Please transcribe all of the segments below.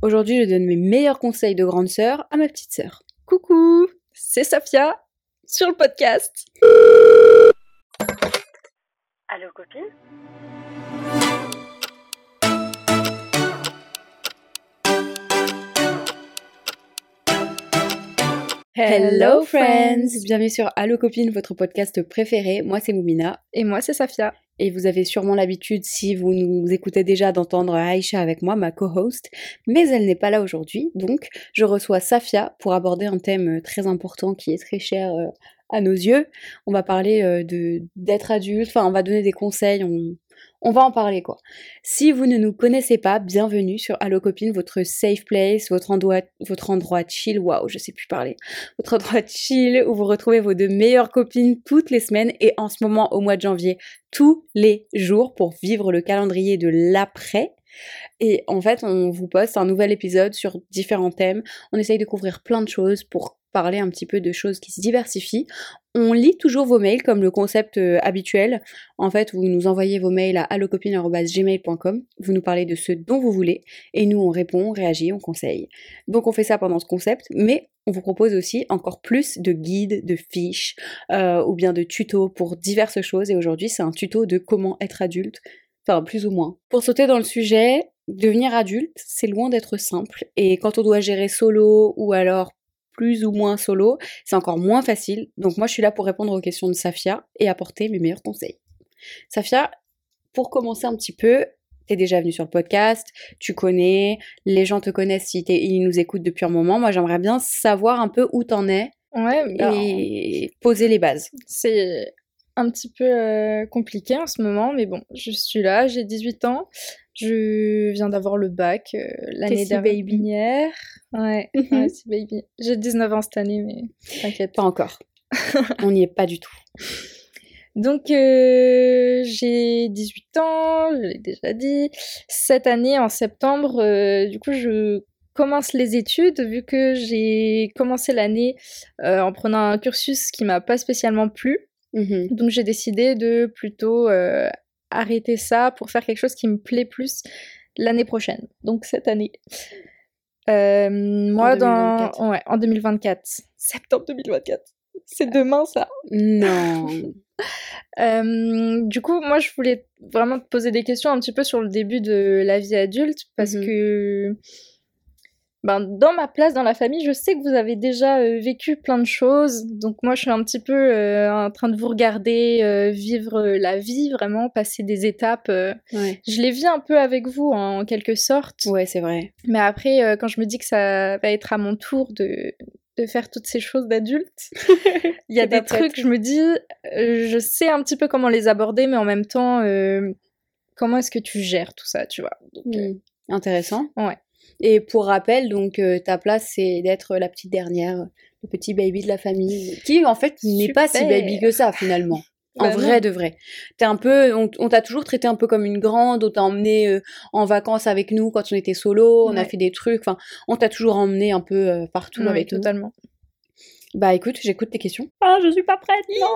Aujourd'hui, je donne mes meilleurs conseils de grande sœur à ma petite sœur. Coucou, c'est Safia sur le podcast. Allô copine? Hello friends Bienvenue sur Allo Copine, votre podcast préféré. Moi c'est Moumina. Et moi c'est Safia. Et vous avez sûrement l'habitude, si vous nous écoutez déjà, d'entendre Aïcha avec moi, ma co-host. Mais elle n'est pas là aujourd'hui, donc je reçois Safia pour aborder un thème très important qui est très cher euh, à nos yeux. On va parler euh, d'être adulte, enfin on va donner des conseils, on, on va en parler quoi. Si vous ne nous connaissez pas, bienvenue sur Allo Copine, votre safe place, votre endroit, votre endroit chill, waouh, je sais plus parler, votre endroit chill où vous retrouvez vos deux meilleures copines toutes les semaines et en ce moment au mois de janvier tous les jours pour vivre le calendrier de l'après. Et en fait, on vous poste un nouvel épisode sur différents thèmes. On essaye de couvrir plein de choses pour parler un petit peu de choses qui se diversifient. On lit toujours vos mails comme le concept euh, habituel. En fait, vous nous envoyez vos mails à allocopine.gmail.com, vous nous parlez de ce dont vous voulez, et nous on répond, on réagit, on conseille. Donc on fait ça pendant ce concept, mais on vous propose aussi encore plus de guides, de fiches, euh, ou bien de tutos pour diverses choses, et aujourd'hui c'est un tuto de comment être adulte, enfin plus ou moins. Pour sauter dans le sujet, devenir adulte, c'est loin d'être simple, et quand on doit gérer solo, ou alors plus ou moins solo, c'est encore moins facile. Donc moi, je suis là pour répondre aux questions de Safia et apporter mes meilleurs conseils. Safia, pour commencer un petit peu, t'es déjà venu sur le podcast, tu connais, les gens te connaissent si ils nous écoutent depuis un moment. Moi, j'aimerais bien savoir un peu où t'en es ouais, et poser les bases. C'est un petit peu euh, compliqué en ce moment, mais bon, je suis là, j'ai 18 ans, je viens d'avoir le bac euh, l'année dernière. Ouais, ouais c'est baby. J'ai 19 ans cette année, mais t'inquiète. Pas encore. On n'y est pas du tout. Donc euh, j'ai 18 ans, je l'ai déjà dit. Cette année, en septembre, euh, du coup, je commence les études, vu que j'ai commencé l'année euh, en prenant un cursus qui m'a pas spécialement plu. Mhm. Donc j'ai décidé de plutôt arrêter ça pour faire quelque chose qui me plaît plus l'année prochaine. Donc cette année. Euh, moi, En dans 2024. ouais, en 2024, septembre 2024, c'est demain ça. Non. Euh, du coup, moi, je voulais vraiment te poser des questions un petit peu sur le début de la vie adulte parce Mhm. que ben, dans ma place dans la famille, je sais que vous avez déjà euh, vécu plein de choses. Donc moi, je suis un petit peu euh, en train de vous regarder euh, vivre la vie, vraiment passer des étapes. Ouais. Je les vis un peu avec vous en quelque sorte. Ouais, c'est vrai. Mais après, quand je me dis que ça va être à mon tour de, de faire toutes ces choses d'adulte, il y a des trucs, je me dis, je sais un petit peu comment les aborder, mais en même temps, comment est-ce que tu gères tout ça, tu vois? Donc, Hmm. Intéressant. Ouais. Et pour rappel, donc euh, ta place c'est d'être la petite dernière, le petit baby de la famille, qui en fait n'est pas si baby que ça finalement. En Bah vrai non. de vrai. T'es un peu, on, on t'a toujours traité un peu comme une grande, on t'a emmené euh, en vacances avec nous quand on était solo, on a fait des trucs, enfin, on t'a toujours emmené un peu euh, partout ouais, avec nous. totalement. Bah écoute, j'écoute tes questions. Ah, je suis pas prête, non,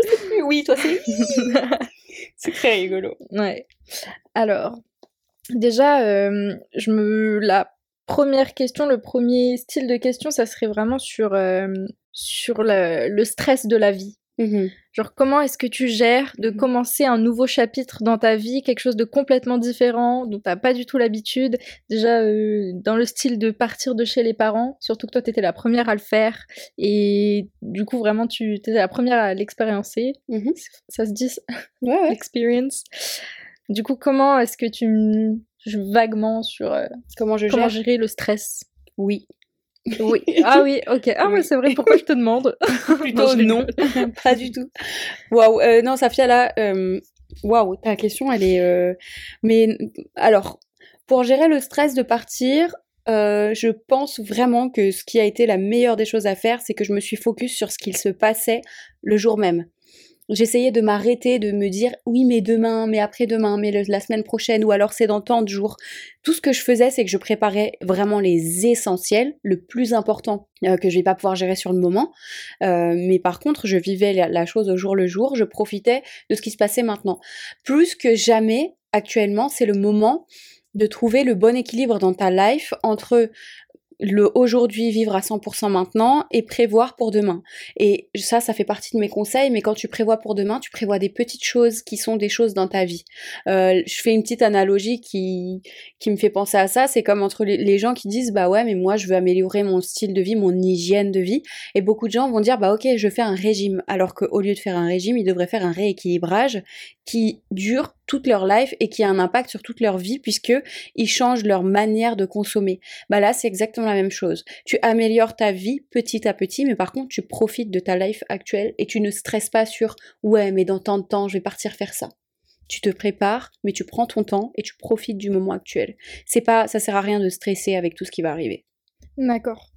je sais plus. Oui, toi c'est. c'est très rigolo. Ouais. Alors, déjà, euh, je me la première question, le premier style de question, ça serait vraiment sur euh, sur le, le stress de la vie. Mhm. Genre, comment est-ce que tu gères de Mhm. commencer un nouveau chapitre dans ta vie, quelque chose de complètement différent, dont t'as pas du tout l'habitude? Déjà, euh, dans le style de partir de chez les parents, surtout que toi, t'étais la première à le faire. Et du coup, vraiment, tu étais la première à l'expériencer. Mhm. Ça se dit, ouais. experience. Du coup, comment est-ce que tu m- je- vaguement sur euh, Comment je comment gère gérer le stress? Oui. Oui. Ah oui, ok. Ah ouais, Oui. c'est vrai. Pourquoi je te demande? Plutôt non, rigole. pas du tout. Waouh, euh, non, Safia, là, euh, waouh, ta question, elle est. euh, Mais alors, pour gérer le stress de partir, euh, je pense vraiment que ce qui a été la meilleure des choses à faire, c'est que je me suis focus sur ce qu'il se passait le jour même. J'essayais de m'arrêter, de me dire oui, mais demain, mais après-demain, mais la semaine prochaine, ou alors c'est dans tant de jours. Tout ce que je faisais, c'est que je préparais vraiment les essentiels, le plus important euh, que je vais pas pouvoir gérer sur le moment. Euh, mais par contre, je vivais la chose au jour le jour, je profitais de ce qui se passait maintenant. Plus que jamais, actuellement, c'est le moment de trouver le bon équilibre dans ta life entre le aujourd'hui vivre à 100% maintenant et prévoir pour demain. Et ça, ça fait partie de mes conseils, mais quand tu prévois pour demain, tu prévois des petites choses qui sont des choses dans ta vie. Euh, je fais une petite analogie qui, qui me fait penser à ça, c'est comme entre les, gens qui disent, bah ouais, mais moi je veux améliorer mon style de vie, mon hygiène de vie, et beaucoup de gens vont dire, bah ok, je fais un régime, alors qu'au lieu de faire un régime, ils devraient faire un rééquilibrage qui dure toute leur life et qui a un impact sur toute leur vie puisque ils changent leur manière de consommer. Bah là, c'est exactement la même chose. Tu améliores ta vie petit à petit, mais par contre, tu profites de ta life actuelle et tu ne stresses pas sur ouais, mais dans tant de temps, je vais partir faire ça. Tu te prépares, mais tu prends ton temps et tu profites du moment actuel. C'est pas, ça sert à rien de stresser avec tout ce qui va arriver. D'accord.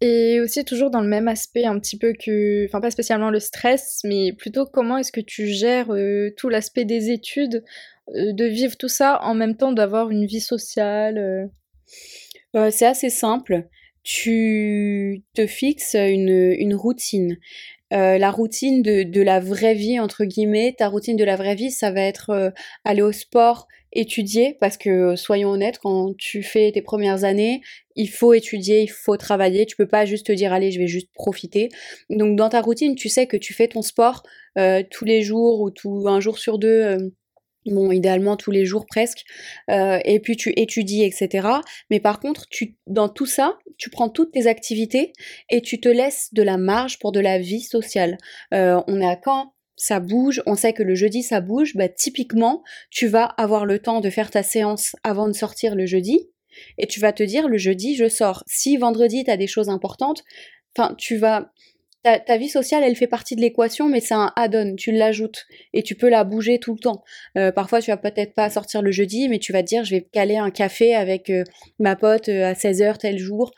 Et aussi toujours dans le même aspect un petit peu que, enfin pas spécialement le stress, mais plutôt comment est-ce que tu gères euh, tout l'aspect des études, euh, de vivre tout ça en même temps d'avoir une vie sociale euh? C'est assez simple. Tu te fixes une, une routine. La routine de, la vraie vie, entre guillemets, ta routine de la vraie vie, ça va être aller au sport, étudier parce que soyons honnêtes, quand tu fais tes premières années, il faut étudier, il faut travailler, tu peux pas juste te dire allez, je vais juste profiter. Donc dans ta routine, tu sais que tu fais ton sport euh, tous les jours ou tout un jour sur deux. Euh, bon, idéalement tous les jours presque, euh, et puis tu étudies, etc. Mais par contre, tu, dans tout ça, tu prends toutes tes activités et tu te laisses de la marge pour de la vie sociale. on est à quand ça bouge, on sait que le jeudi ça bouge, bah typiquement, tu vas avoir le temps de faire ta séance avant de sortir le jeudi, et tu vas te dire le jeudi je sors. Si vendredi tu as des choses importantes, enfin tu vas ta, vie sociale, elle fait partie de l'équation, mais c'est un add-on, tu l'ajoutes et tu peux la bouger tout le temps. Euh, parfois, tu vas peut-être pas sortir le jeudi, mais tu vas te dire, je vais caler un café avec euh, ma pote euh, à 16h tel jour.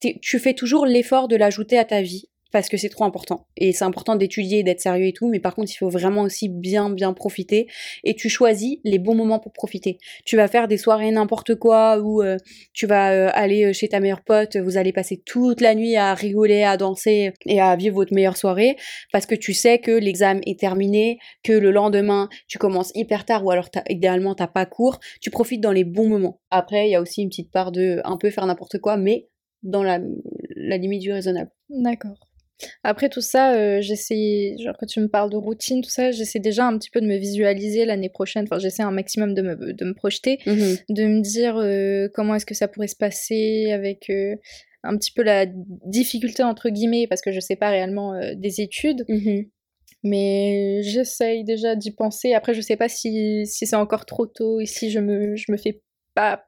Tu fais toujours l'effort de l'ajouter à ta vie parce que c'est trop important. Et c'est important d'étudier, d'être sérieux et tout, mais par contre, il faut vraiment aussi bien, bien profiter. Et tu choisis les bons moments pour profiter. Tu vas faire des soirées n'importe quoi, ou euh, tu vas euh, aller euh, chez ta meilleure pote, vous allez passer toute la nuit à rigoler, à danser et à vivre votre meilleure soirée, parce que tu sais que l'examen est terminé, que le lendemain, tu commences hyper tard, ou alors idéalement, t'as pas cours. Tu profites dans les bons moments. Après, il y a aussi une petite part de un peu faire n'importe quoi, mais dans la, la limite du raisonnable. D'accord. Après tout ça, euh, j'essaie, genre quand tu me parles de routine, tout ça, j'essaie déjà un petit peu de me visualiser l'année prochaine. Enfin, j'essaie un maximum de me, de me projeter, mmh de me dire euh, comment est-ce que ça pourrait se passer avec euh, un petit peu la difficulté entre guillemets, parce que je sais pas réellement des études. Mmh Mais j'essaye déjà d'y penser. Après, je sais pas si, si c'est encore trop tôt et si je me, je me fais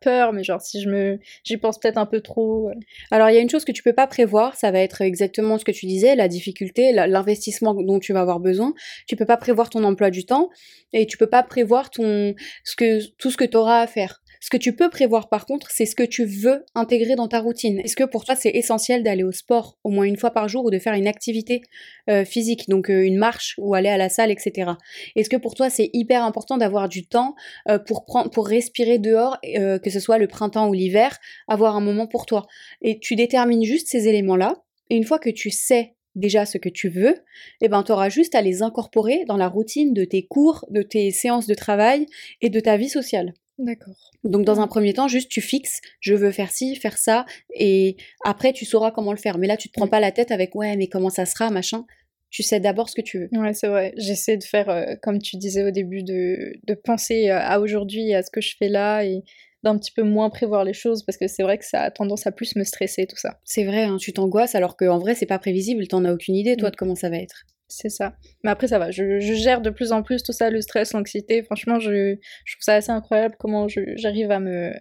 peur, mais genre si je me, j'y pense peut-être un peu trop. Alors il y a une chose que tu peux pas prévoir, ça va être exactement ce que tu disais, la difficulté, l'investissement dont tu vas avoir besoin. Tu peux pas prévoir ton emploi du temps et tu peux pas prévoir ton, ce que, tout ce que tu auras à faire. Ce que tu peux prévoir par contre, c'est ce que tu veux intégrer dans ta routine. Est-ce que pour toi c'est essentiel d'aller au sport au moins une fois par jour ou de faire une activité euh, physique, donc euh, une marche ou aller à la salle, etc. Est-ce que pour toi c'est hyper important d'avoir du temps euh, pour prendre, pour respirer dehors, que ce soit le printemps ou l'hiver, avoir un moment pour toi? Et tu détermines juste ces éléments-là. Et une fois que tu sais déjà ce que tu veux, eh ben, tu auras juste à les incorporer dans la routine de tes cours, de tes séances de travail et de ta vie sociale. D'accord. Donc dans un premier temps, juste tu fixes, je veux faire ci, faire ça, et après tu sauras comment le faire. Mais là, tu te prends pas la tête avec ouais, mais comment ça sera, machin. Tu sais d'abord ce que tu veux. Ouais, c'est vrai. J'essaie de faire, euh, comme tu disais au début, de, de penser euh, à aujourd'hui, à ce que je fais là, et d'un petit peu moins prévoir les choses, parce que c'est vrai que ça a tendance à plus me stresser, tout ça. C'est vrai, hein, tu t'angoisses alors qu'en vrai, c'est pas prévisible, t'en as aucune idée, toi, mm. de comment ça va être. C'est ça. Mais après, ça va. Je, gère de plus en plus tout ça, le stress, l'anxiété. Franchement, je, je, trouve ça assez incroyable comment j'arrive à me,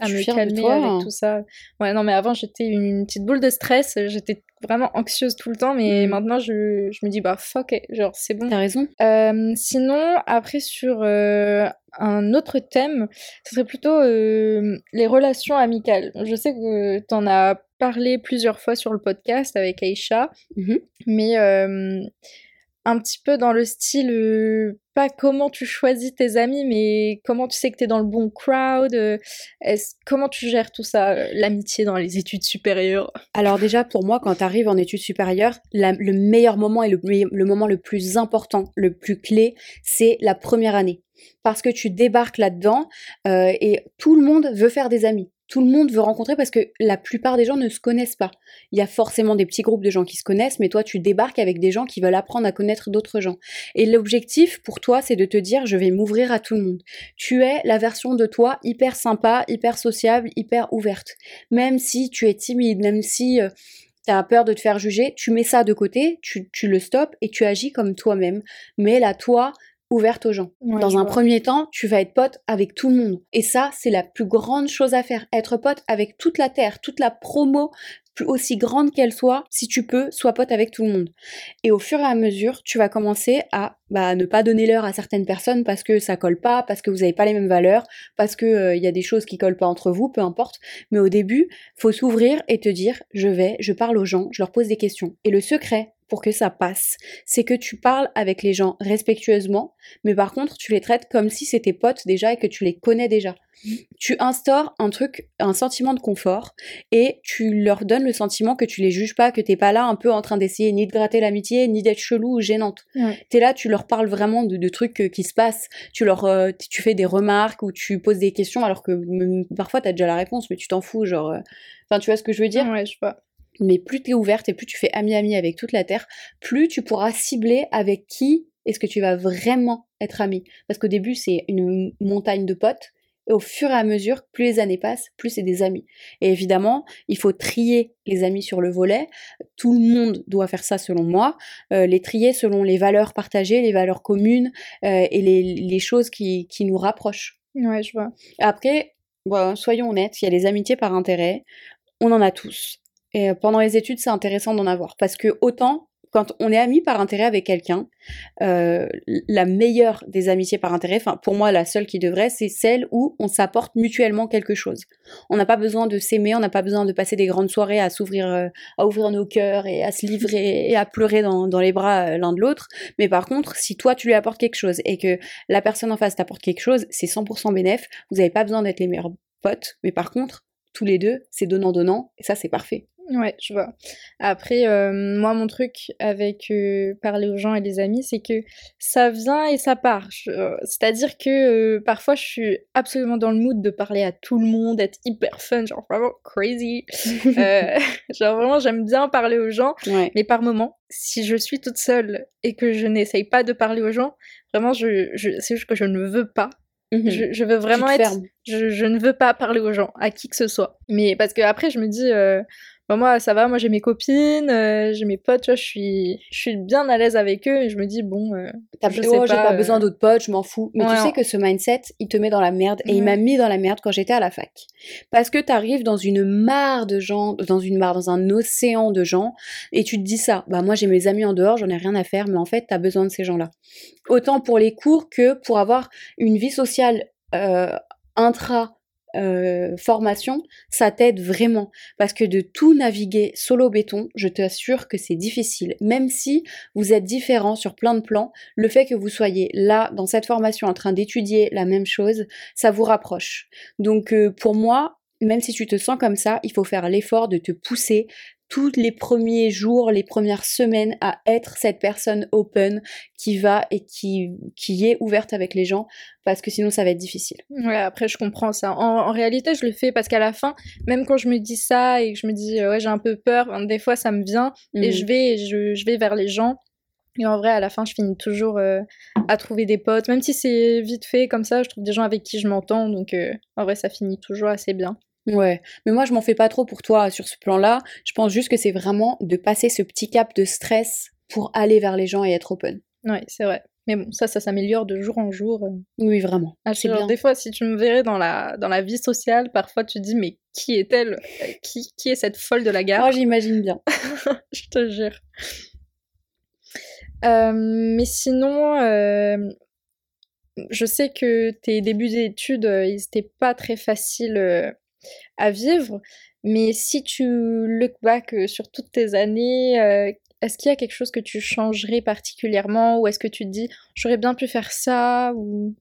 à me calmer avec hein. tout ça. Ouais, non, mais avant, j'étais une petite boule de stress. J'étais vraiment anxieuse tout le temps, mais mm. maintenant, je, je, me dis, bah, fuck, genre, c'est bon. T'as raison. Euh, sinon, après, sur euh, un autre thème, ce serait plutôt euh, les relations amicales. Je sais que t'en as parlé plusieurs fois sur le podcast avec Aïcha, mhm. mais un petit peu dans le style, euh, pas comment tu choisis tes amis, mais comment tu sais que tu es dans le bon crowd, euh, comment tu gères tout ça, l'amitié dans les études supérieures? Alors déjà, pour moi, quand tu arrives en études supérieures, le meilleur moment et le, moment le plus important, le plus clé, c'est la première année. parce que tu débarques là-dedans euh, et tout le monde veut faire des amis. Tout le monde veut rencontrer parce que la plupart des gens ne se connaissent pas. Il y a forcément des petits groupes de gens qui se connaissent, mais toi tu débarques avec des gens qui veulent apprendre à connaître d'autres gens. Et l'objectif pour toi, c'est de te dire je vais m'ouvrir à tout le monde. Tu es la version de toi hyper sympa, hyper sociable, hyper ouverte. Même si tu es timide, même si... Euh, tu as peur de te faire juger, tu mets ça de côté, tu le stops et tu agis comme toi-même. Mais là, toi, ouverte aux gens. Dans un premier temps, tu vas être pote avec tout le monde. Et ça, c'est la plus grande chose à faire. Être pote avec toute la terre, toute la promo, plus aussi grande qu'elle soit, si tu peux, sois pote avec tout le monde. Et au fur et à mesure, tu vas commencer à bah, ne pas donner l'heure à certaines personnes parce que ça colle pas, parce que vous n'avez pas les mêmes valeurs, parce que euh, il y a des choses qui collent pas entre vous, peu importe. Mais au début, faut s'ouvrir et te dire, je vais, je parle aux gens, je leur pose des questions. Et le secret, pour que ça passe. C'est que tu parles avec les gens respectueusement, mais par contre, tu les traites comme si c'était potes déjà et que tu les connais déjà. Tu instaures un truc, un sentiment de confort et tu leur donnes le sentiment que tu les juges pas, que t'es pas là un peu en train d'essayer ni de gratter l'amitié, ni d'être chelou ou gênante. T'es là, tu leur parles vraiment de, trucs euh, qui se passent. Tu leur, euh, tu fais des remarques ou tu poses des questions alors que parfois t'as déjà la réponse, mais tu t'en fous, genre. Euh, enfin, tu vois ce que je veux dire? Ouais, je vois mais plus tu es ouverte et plus tu fais ami-ami avec toute la Terre, plus tu pourras cibler avec qui est-ce que tu vas vraiment être ami. Parce qu'au début, c'est une montagne de potes, et au fur et à mesure, plus les années passent, plus c'est des amis. Et évidemment, il faut trier les amis sur le volet. Tout le monde doit faire ça selon moi. Euh, les trier selon les valeurs partagées, les valeurs communes euh, et les, choses qui, qui, nous rapprochent. Ouais, je vois. Après, bon, soyons honnêtes, il y a les amitiés par intérêt. On en a tous. Et euh, pendant les études, c'est intéressant d'en avoir parce que autant quand on est ami par intérêt avec quelqu'un, euh, la meilleure des amitiés par intérêt, enfin pour moi la seule qui devrait, c'est celle où on s'apporte mutuellement quelque chose. On n'a pas besoin de s'aimer, on n'a pas besoin de passer des grandes soirées à s'ouvrir, euh, à ouvrir nos cœurs et à se livrer et à pleurer dans, dans les bras l'un de l'autre. Mais par contre, si toi tu lui apportes quelque chose et que la personne en face t'apporte quelque chose, c'est 100% bénéf. Vous n'avez pas besoin d'être les meilleurs potes, mais par contre, tous les deux, c'est donnant-donnant, et ça c'est parfait. Ouais, je vois. Après, euh, moi, mon truc avec euh, parler aux gens et les amis, c'est que ça vient et ça part. Euh, c'est-à-dire que parfois, je suis absolument dans le mood de parler à tout le monde, être hyper fun, genre vraiment crazy. genre vraiment, j'aime bien parler aux gens. Mais par moment, si je suis toute seule et que je n'essaye pas de parler aux gens, vraiment, je, je, c'est juste que je ne veux pas. Mhm. Je, veux vraiment être. Je, je, ne veux pas parler aux gens, à qui que ce soit. Mais parce que après, je me dis, moi, ça va, moi j'ai mes copines, euh, j'ai mes potes, tu vois, je suis, je suis bien à l'aise avec eux et je me dis, bon. Euh, je oh, j'ai pas, besoin euh, d'autres potes, je m'en fous. Mais tu sais que ce mindset, il te met dans la merde et il m'a mis dans la merde quand j'étais à la fac. Parce que t'arrives dans une mare de gens, dans une mare, dans un océan de gens et tu te dis ça. Bah, moi j'ai mes amis en dehors, j'en ai rien à faire, mais en fait, t'as besoin de ces gens-là. Autant pour les cours que pour avoir une vie sociale intra euh, formation, ça t'aide vraiment. Parce que de tout naviguer solo béton, je t'assure que c'est difficile. Même si vous êtes différents sur plein de plans, le fait que vous soyez là, dans cette formation, en train d'étudier la même chose, ça vous rapproche. Donc euh, pour moi, même si tu te sens comme ça, il faut faire l'effort de te pousser, tous les premiers jours, les premières semaines à être cette personne open qui va et qui, qui est ouverte avec les gens parce que sinon ça va être difficile. Ouais, après je comprends ça. En, réalité, je le fais parce qu'à la fin, même quand je me dis ça et que je me dis ouais, j'ai un peu peur, des fois ça me vient et mhm. je vais je, je, vais vers les gens. Et en vrai, à la fin, je finis toujours euh, à trouver des potes, même si c'est vite fait comme ça, je trouve des gens avec qui je m'entends, donc euh, en vrai, ça finit toujours assez bien. Ouais, mais moi je m'en fais pas trop pour toi sur ce plan-là. Je pense juste que c'est vraiment de passer ce petit cap de stress pour aller vers les gens et être open. Ouais, c'est vrai. Mais bon, ça, ça s'améliore de jour en jour. Euh. Oui, vraiment. Ah, c'est bien. Des fois, si tu me verrais dans la, dans la vie sociale, parfois tu te dis, mais qui est-elle qui, qui est cette folle de la gare? Moi, j'imagine bien. je te jure. Euh, mais sinon, euh, je sais que tes débuts d'études, ils n'étaient pas très faciles à vivre. Mais si tu look back euh, sur toutes tes années, euh, est-ce qu'il y a quelque chose que tu changerais particulièrement ou est-ce que tu te dis j'aurais bien pu faire ça ou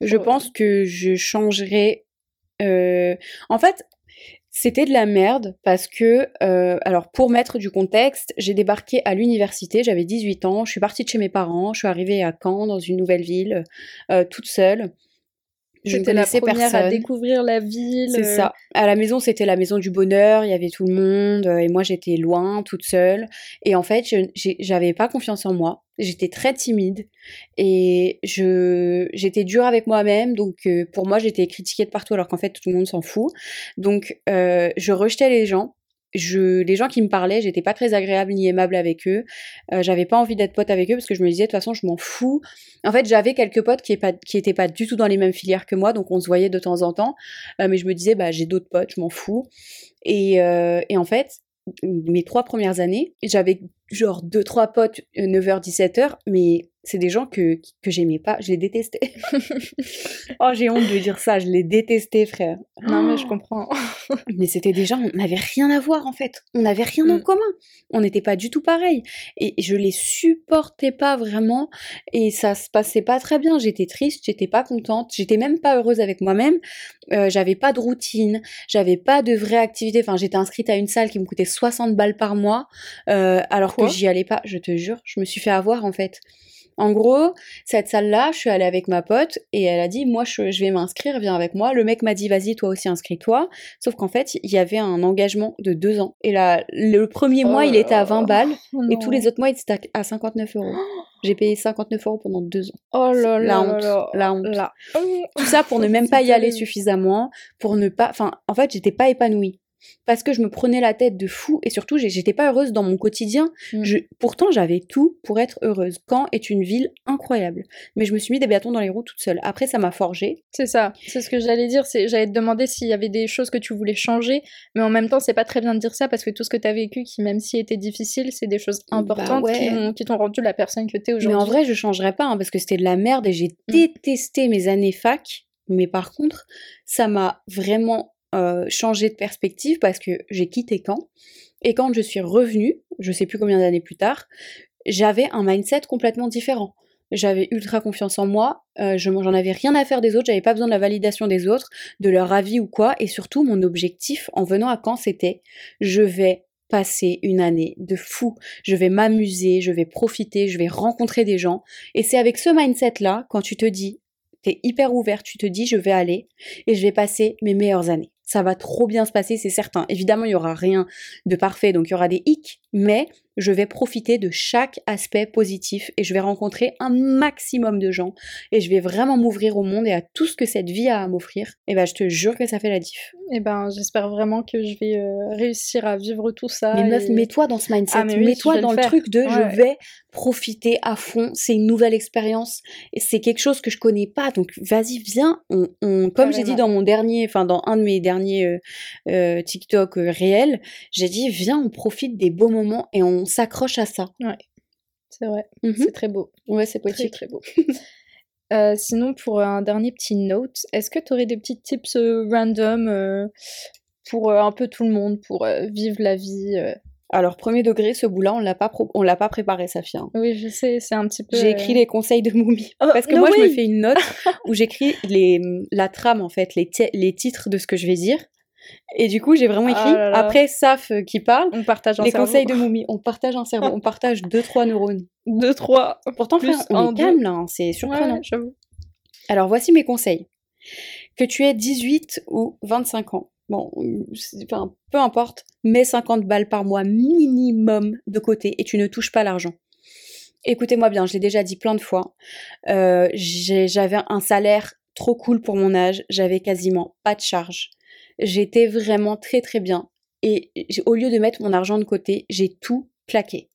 je pense que je changerais euh, en fait C'était de la merde parce que, euh, alors pour mettre du contexte, j'ai débarqué à l'université, j'avais 18 ans, je suis partie de chez mes parents, je suis arrivée à Caen, dans une nouvelle ville, euh, toute seule. Je ne J'étais la première à personne. découvrir la ville. C'est euh, ça. À la maison, c'était la maison du bonheur, il y avait tout le monde, euh, et moi j'étais loin, toute seule. Et en fait, j'avais pas confiance en moi. J'étais très timide et je j'étais dure avec moi-même. Donc euh, pour moi, j'étais critiquée de partout alors qu'en fait tout le monde s'en fout. Donc je rejetais les gens. Je, les gens qui me parlaient, j'étais pas très agréable ni aimable avec eux. Euh, j'avais pas envie d'être pote avec eux parce que je me disais de toute façon je m'en fous. En fait, j'avais quelques potes qui, est pas, qui étaient pas du tout dans les mêmes filières que moi, donc on se voyait de temps en temps. Euh, mais je me disais, bah, j'ai d'autres potes, je m'en fous. Et, euh, et en fait, mes trois premières années, j'avais genre deux, trois potes, 9h, 17h, mais c'est des gens que, que j'aimais pas, je les détestais. oh, j'ai honte de dire ça, je les détestais, frère. Non, mais je comprends. Mais c'était des gens, on n'avait rien à voir en fait. On n'avait rien en Mm. commun. On n'était pas du tout pareil. Et je les supportais pas vraiment. Et ça se passait pas très bien. J'étais triste, j'étais pas contente, j'étais même pas heureuse avec moi-même. Euh, j'avais pas de routine, j'avais pas de vraie activité. Enfin, j'étais inscrite à une salle qui me coûtait 60 balles par mois, euh, alors Quoi? que j'y allais pas. Je te jure, je me suis fait avoir en fait. En gros, cette salle-là, je suis allée avec ma pote et elle a dit, moi, je, je vais m'inscrire, viens avec moi. Le mec m'a dit, vas-y, toi aussi, inscris-toi. Sauf qu'en fait, il y avait un engagement de deux ans. Et là, le premier Oh mois, il était à là. 20 balles Oh et tous les autres mois, il était à à 59 euros. J'ai payé 59 euros pendant deux ans. Oh là là La là honte, là. la honte. La Tout ça pour ne même pas y aller suffisamment, pour ne pas... Enfin, en fait, j'étais pas épanouie. Parce que je me prenais la tête de fou et surtout, j'étais pas heureuse dans mon quotidien. Mm. Je, pourtant, j'avais tout pour être heureuse. Caen est une ville incroyable. Mais je me suis mis des bâtons dans les roues toute seule. Après, ça m'a forgée. C'est ça, c'est ce que j'allais dire. C'est, j'allais te demander s'il y avait des choses que tu voulais changer, mais en même temps, c'est pas très bien de dire ça parce que tout ce que tu as vécu, qui même si était difficile, c'est des choses Bah importantes qui, ouais. ont- qui t'ont rendu la personne que t'es Mais aujourd'hui. en vrai, je changerais pas hein, parce que c'était de la merde et j'ai Mm. détesté mes années fac. Mais par contre, ça m'a vraiment euh, changé de perspective parce que j'ai quitté Caen. Et quand je suis revenue, je sais plus combien d'années plus tard, j'avais un mindset complètement différent. J'avais ultra confiance en moi, euh, je j'en avais rien à faire des autres, j'avais pas besoin de la validation des autres, de leur avis ou quoi. Et surtout, mon objectif en venant à Caen, c'était je vais passer une année de fou je vais m'amuser, je vais profiter, je vais rencontrer des gens. Et c'est avec ce mindset-là, quand tu te dis, t'es hyper ouvert, tu te dis, je vais aller et je vais passer mes meilleures années. Ça va trop bien se passer, c'est certain. Évidemment, il y aura rien de parfait, donc il y aura des hicks, mais je vais profiter de chaque aspect positif et je vais rencontrer un maximum de gens et je vais vraiment m'ouvrir au monde et à tout ce que cette vie a à m'offrir. Et ben, je te jure que ça fait la diff. Et ben, j'espère vraiment que je vais euh, réussir à vivre tout ça. Mais meuf, et- mets-toi dans ce mindset, Ah, oui, mets-toi dans le truc de Ouais. je vais profiter à fond, c'est une nouvelle expérience, c'est quelque chose que je connais pas, donc vas-y, viens, on, on- comme j'ai dit dans mon dernier, enfin dans un de mes derniers euh, euh, TikTok réels, j'ai dit viens, on profite des beaux moments et on s'accroche à ça. C'est vrai, Mhm. c'est très beau. Ouais, c'est Très, poétique. très beau. Euh, sinon, pour un dernier petit note, est-ce que tu aurais des petits tips euh, random euh, pour un peu tout le monde, pour vivre la vie Alors premier degré, ce bout-là, on l'a pas, on l'a pas préparé, Safia. hein. Oui, je sais, c'est un petit peu. J'ai écrit les conseils de Moumi. Oh, Parce que no moi, je me way fais une note où j'écris les, la trame, en fait, les, les titres de ce que je vais dire. Et du coup, j'ai vraiment écrit, Ah là là. après Saf euh, qui parle, On partage un les cerveau. conseils de Moumi. On partage un cerveau, on partage deux, trois neurones. Deux, trois. Pourtant, Plus frère, on est calme là, hein, c'est surprenant. Ouais, j'avoue. Alors, voici mes conseils. Que tu aies 18 ou 25 ans. Bon, enfin, peu importe, mets 50 balles par mois minimum de côté et tu ne touches pas l'argent. Écoutez-moi bien, je l'ai déjà dit plein de fois. Euh, j'avais un salaire trop cool pour mon âge, j'avais quasiment pas de charge. J'étais vraiment très très bien. Et au lieu de mettre mon argent de côté, j'ai tout claqué.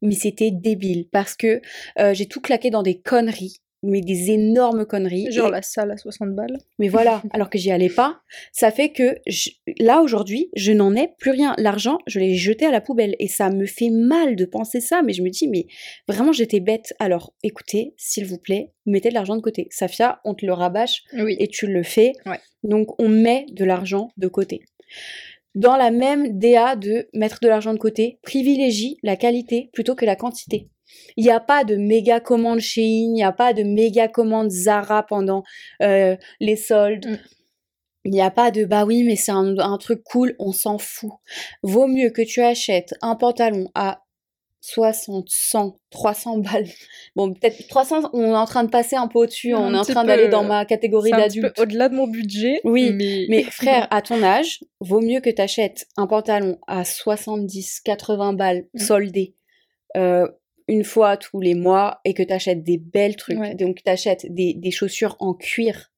Mais c'était débile parce que euh, j'ai tout claqué dans des conneries, mais des énormes conneries. Genre Et- la salle à 60 balles. mais voilà, alors que j'y allais pas, ça fait que je- là aujourd'hui, je n'en ai plus rien. L'argent, je l'ai jeté à la poubelle et ça me fait mal de penser ça, mais je me dis, mais vraiment j'étais bête. Alors écoutez, s'il vous plaît, mettez de l'argent de côté. Safia, on te le rabâche Oui. et tu le fais. Ouais. Donc on met de l'argent de côté. Dans la même DA de mettre de l'argent de côté, privilégie la qualité plutôt que la quantité. Il n'y a pas de méga commande Shein, il n'y a pas de méga commande Zara pendant euh, les soldes. Mm. Il n'y a pas de bah oui, mais c'est un, un truc cool, on s'en fout. Vaut mieux que tu achètes un pantalon à 60, 100, 300 balles. Bon, peut-être 300, on est en train de passer un peu au-dessus, on est en train d'aller dans ma catégorie d'adulte. au-delà de mon budget. Oui, mais, Mais frère, à ton âge, vaut mieux que tu achètes un pantalon à 70, 80 balles Mm. soldé euh, une fois tous les mois et que tu achètes des belles trucs. Ouais. Donc tu achètes des, des chaussures en cuir,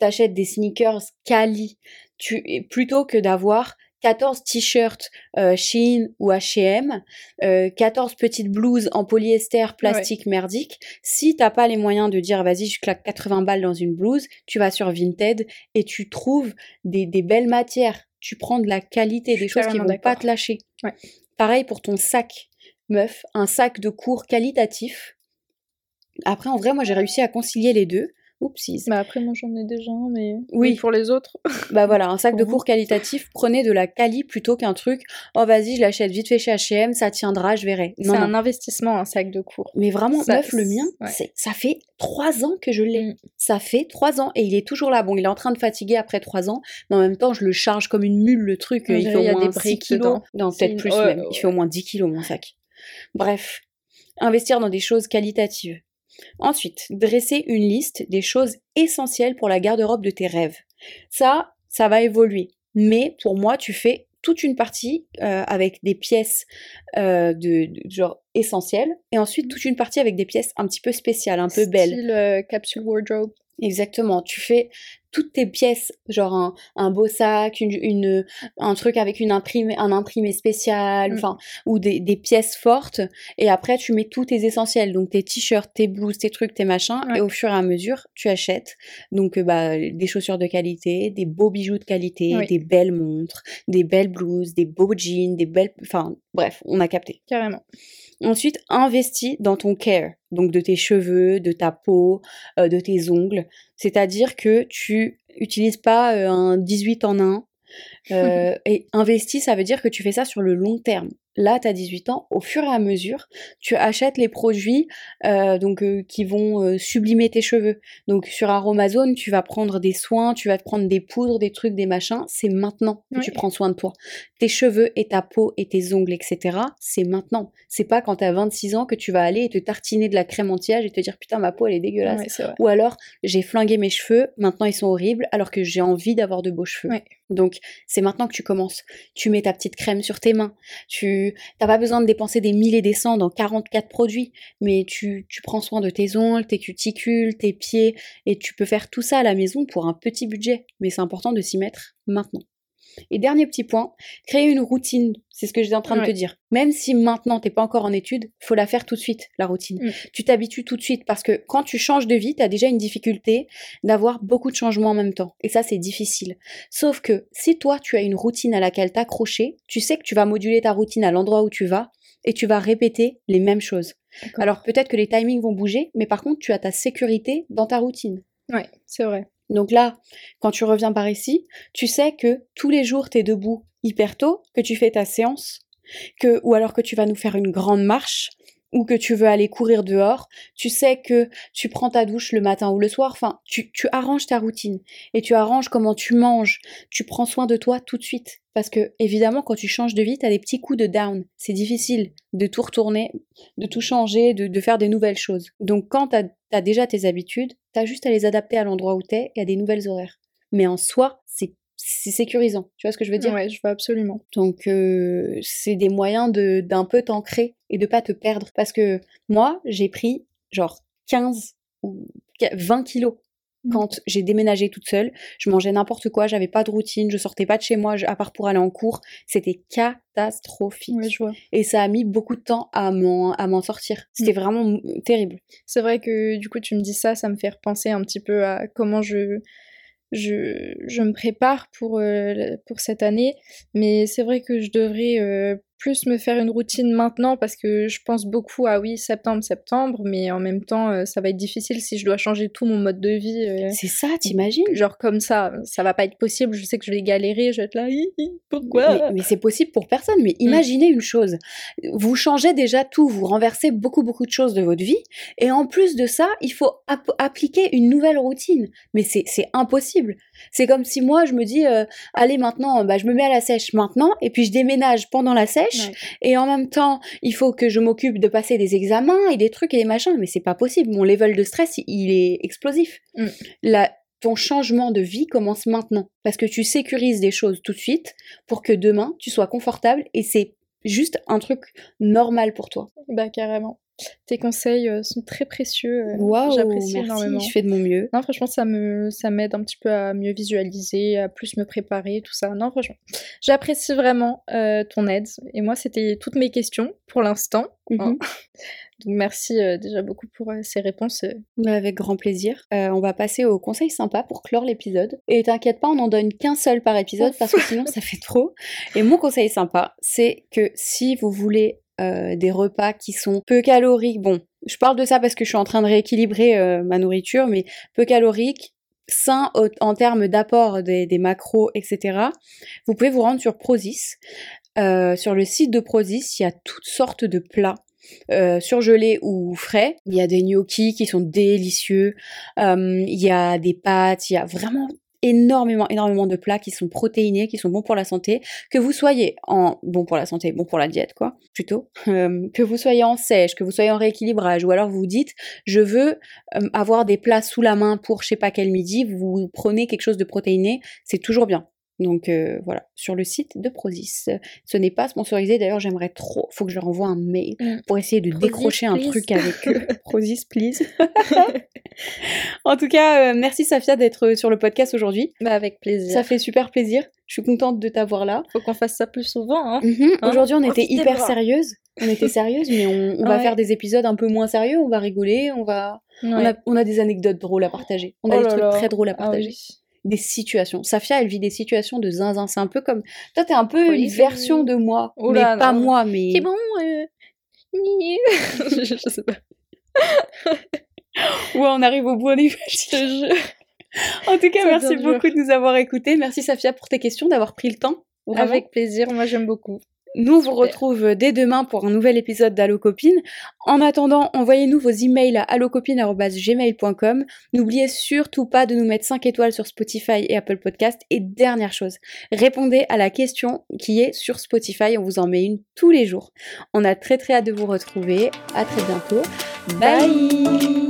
tu achètes des sneakers quali, tu, plutôt que d'avoir 14 t-shirts euh, Shein ou H&M, euh, 14 petites blouses en polyester plastique merdique. Si t'as pas les moyens de dire vas-y je claque 80 balles dans une blouse, tu vas sur Vinted et tu trouves des, des belles matières. Tu prends de la qualité, des choses qui carrément vont pas te lâcher. Ouais. Pareil pour ton sac, meuf, un sac de cours qualitatif. Après, en vrai, moi, j'ai réussi à concilier les deux. Oupsies. Bah après, moi j'en ai déjà un, mais Oui. mais pour les autres. Bah voilà, un sac de cours qualitatif, prenez de la quali plutôt qu'un truc, oh vas-y, je l'achète vite fait chez H&M, ça tiendra, je verrai. C'est un investissement, un sac de cours. Mais vraiment, Ça- meuf, le mien, ouais. ça fait trois ans que je l'ai. Mm. Ça fait trois ans et il est toujours là. Bon, il est en train de fatiguer après trois ans, mais en même temps, je le charge comme une mule, le truc. Il fait au a moins des 6 briques kilos. dedans. Non, peut-être plus même. Il fait au moins 10 kilos, mon sac. Bref, investir dans des choses qualitatives. Ensuite, dresser une liste des choses essentielles pour la garde-robe de tes rêves. Ça, ça va évoluer. Mais pour moi, tu fais toute une partie euh, avec des pièces euh, de, de genre essentielles et ensuite toute une partie avec des pièces un petit peu spéciales, un peu belles. Style euh, capsule wardrobe. Exactement. Tu fais toutes tes pièces, genre un, un beau sac, une, une- un truc avec une imprimé, un imprimé spécial, Mm. enfin, ou des, des pièces fortes. Et après, tu mets tous tes essentiels, donc tes t-shirts, tes blouses, tes trucs, tes machins. Ouais. Et au fur et à mesure, tu achètes donc euh, bah, des chaussures de qualité, des beaux bijoux de qualité, Oui. des belles montres, des belles blouses, des beaux jeans, des belles, enfin, bref, on a capté. Carrément. Ensuite, investis dans ton care, donc de tes cheveux, de ta peau, euh, de tes ongles. C'est-à-dire que tu utilises pas euh, un 18 en 1. euh, et investis, ça veut dire que tu fais ça sur le long terme. Là, tu as 18 ans, au fur et à mesure, tu achètes les produits euh, donc, euh, qui vont euh, sublimer tes cheveux. Donc sur Aromazone, tu vas prendre des soins, tu vas te prendre des poudres, des trucs, des machins. C'est maintenant que tu prends soin de toi. Tes cheveux et ta peau et tes ongles, etc. C'est maintenant. C'est pas quand tu as 26 ans que tu vas aller et te tartiner de la crème anti-âge et te dire putain ma peau elle est dégueulasse. Ou alors j'ai flingué mes cheveux, maintenant ils sont horribles alors que j'ai envie d'avoir de beaux cheveux. Donc c'est maintenant que tu commences. Tu mets ta petite crème sur tes mains. Tu t'as pas besoin de dépenser des mille et des cents dans 44 produits, mais tu, tu prends soin de tes ongles, tes cuticules, tes pieds et tu peux faire tout ça à la maison pour un petit budget. Mais c'est important de s'y mettre maintenant. Et dernier petit point, créer une routine. C'est ce que j'étais en train de te dire. Même si maintenant t'es pas encore en études, faut la faire tout de suite, la routine. Mm. Tu t'habitues tout de suite parce que quand tu changes de vie, t'as déjà une difficulté d'avoir beaucoup de changements en même temps. Et ça, c'est difficile. Sauf que si toi, tu as une routine à laquelle t'accrocher, tu sais que tu vas moduler ta routine à l'endroit où tu vas et tu vas répéter les mêmes choses. Alors peut-être que les timings vont bouger, mais par contre, tu as ta sécurité dans ta routine. Ouais, c'est vrai. Donc là, quand tu reviens par ici, tu sais que tous les jours, tu es debout hyper tôt, que tu fais ta séance, que, ou alors que tu vas nous faire une grande marche, ou que tu veux aller courir dehors. Tu sais que tu prends ta douche le matin ou le soir. Enfin, tu, tu arranges ta routine et tu arranges comment tu manges. Tu prends soin de toi tout de suite. Parce que, évidemment, quand tu changes de vie, tu as des petits coups de down. C'est difficile de tout retourner, de tout changer, de, de faire des nouvelles choses. Donc, quand tu as, déjà tes habitudes, tu as juste à les adapter à l'endroit où tu es et à des nouvelles horaires. Mais en soi, c'est sécurisant. Tu vois ce que je veux dire? Ouais, je vois absolument. Donc, euh, c'est des moyens de d'un peu t'ancrer et de pas te perdre. Parce que moi, j'ai pris genre 15 ou 20 kilos. Quand j'ai déménagé toute seule. Je mangeais n'importe quoi, j'avais pas de routine, je sortais pas de chez moi, à part pour aller en cours. C'était catastrophique. Ouais, je vois. Et ça a mis beaucoup de temps à m'en à m'en sortir. C'était vraiment terrible. C'est vrai que du coup, tu me dis ça, ça me fait repenser un petit peu à comment je, je, je me prépare pour, euh, pour cette année. Mais c'est vrai que je devrais euh, plus me faire une routine maintenant parce que je pense beaucoup à oui, septembre, septembre, mais en même temps, euh, ça va être difficile si je dois changer tout mon mode de vie. euh, C'est ça, t'imagines? Genre comme ça, ça va pas être possible. Je sais que je vais galérer, je vais être là, Hi, hi, pourquoi? Mais, mais c'est possible pour personne. Mais imaginez une chose. Vous changez déjà tout, vous renversez beaucoup, beaucoup de choses de votre vie. Et en plus de ça, il faut ap- appliquer une nouvelle routine. Mais c'est c'est impossible. C'est comme si moi, je me dis, euh, allez maintenant, bah, je me mets à la sèche maintenant. Et puis je déménage pendant la sèche. Ouais. Et en même temps, il faut que je m'occupe de passer des examens et des trucs et des machins. Mais c'est pas possible. Mon level de stress, il- il est explosif. Mm. La, ton changement de vie commence maintenant. Parce que tu sécurises des choses tout de suite pour que demain, tu sois confortable et c'est juste un truc normal pour toi. Bah carrément. Tes conseils euh, sont très précieux. euh, Waouh, J'apprécie énormément. je fais de mon mieux. Non, franchement, ça me, ça m'aide un petit peu à mieux visualiser, à plus me préparer, tout ça. Non, franchement, j'apprécie vraiment euh, ton aide. Et moi, c'était toutes mes questions pour l'instant. Mhm. Donc, merci euh, déjà beaucoup pour euh, ces réponses. euh. Avec grand plaisir. On va passer au conseil sympa pour clore l'épisode. Et t'inquiète pas, on n'en donne qu'un seul par épisode parce que sinon ça fait trop. Et mon conseil sympa, c'est que si vous voulez euh, des repas qui sont peu caloriques, bon, je parle de ça parce que je suis en train de rééquilibrer euh, ma nourriture, mais peu caloriques, sains au- en termes d'apport des, macros, etc. Vous pouvez vous rendre sur Prozis. Euh, sur le site de Prozis, il y a toutes sortes de plats surgelés ou frais. Il y a des gnocchis qui sont délicieux. Il y a des pâtes. Il y a vraiment énormément, énormément de plats qui sont protéinés, qui sont bons pour la santé. Que vous soyez en bon pour la santé, bon pour la diète, quoi, plutôt. Euh, que vous soyez en sèche, que vous soyez en rééquilibrage, ou alors vous vous dites, je veux euh, avoir des plats sous la main pour je sais pas quel midi. Vous prenez quelque chose de protéiné, c'est toujours bien. Donc euh, voilà, sur le site de Prozis. Ce n'est pas sponsorisé, d'ailleurs j'aimerais trop, faut que je leur envoie un mail Mm. pour essayer de Prozis, décrocher un truc avec eux. Prozis, please. en tout cas, euh, merci Safia d'être sur le podcast aujourd'hui. Bah, avec plaisir. Ça fait super plaisir. Je suis contente de t'avoir là. Faut qu'on fasse ça plus souvent. Hein. Mhm. Hein Aujourd'hui, on était hyper sérieuse. On était sérieuse, mais on, on va faire des épisodes un peu moins sérieux. On va rigoler, on va. On, a, on a des anecdotes drôles à partager. On a Oh des trucs là. très drôles à Ah partager. oui. Des situations. Safia, elle vit des situations de zinzin. C'est un peu comme. Toi, t'es un peu une oui. version de moi. Oh mais pas non. moi, mais. C'est bon. Euh... je, je sais pas. Ouais, on arrive au bout, on est. En tout cas, Ça merci dur. beaucoup de nous avoir écoutés. Merci Safia pour tes questions, d'avoir pris le temps. Vraiment. Avec plaisir. Moi, j'aime beaucoup. Nous vous retrouve dès demain pour un nouvel épisode d'Allo Copine. En attendant, envoyez-nous vos emails à allocopine.gmail.com. N'oubliez surtout pas de nous mettre 5 étoiles sur Spotify et Apple Podcast. Et dernière chose, répondez à la question qui est sur Spotify. On vous en met une tous les jours. On a très très hâte de vous retrouver. À très bientôt. Bye.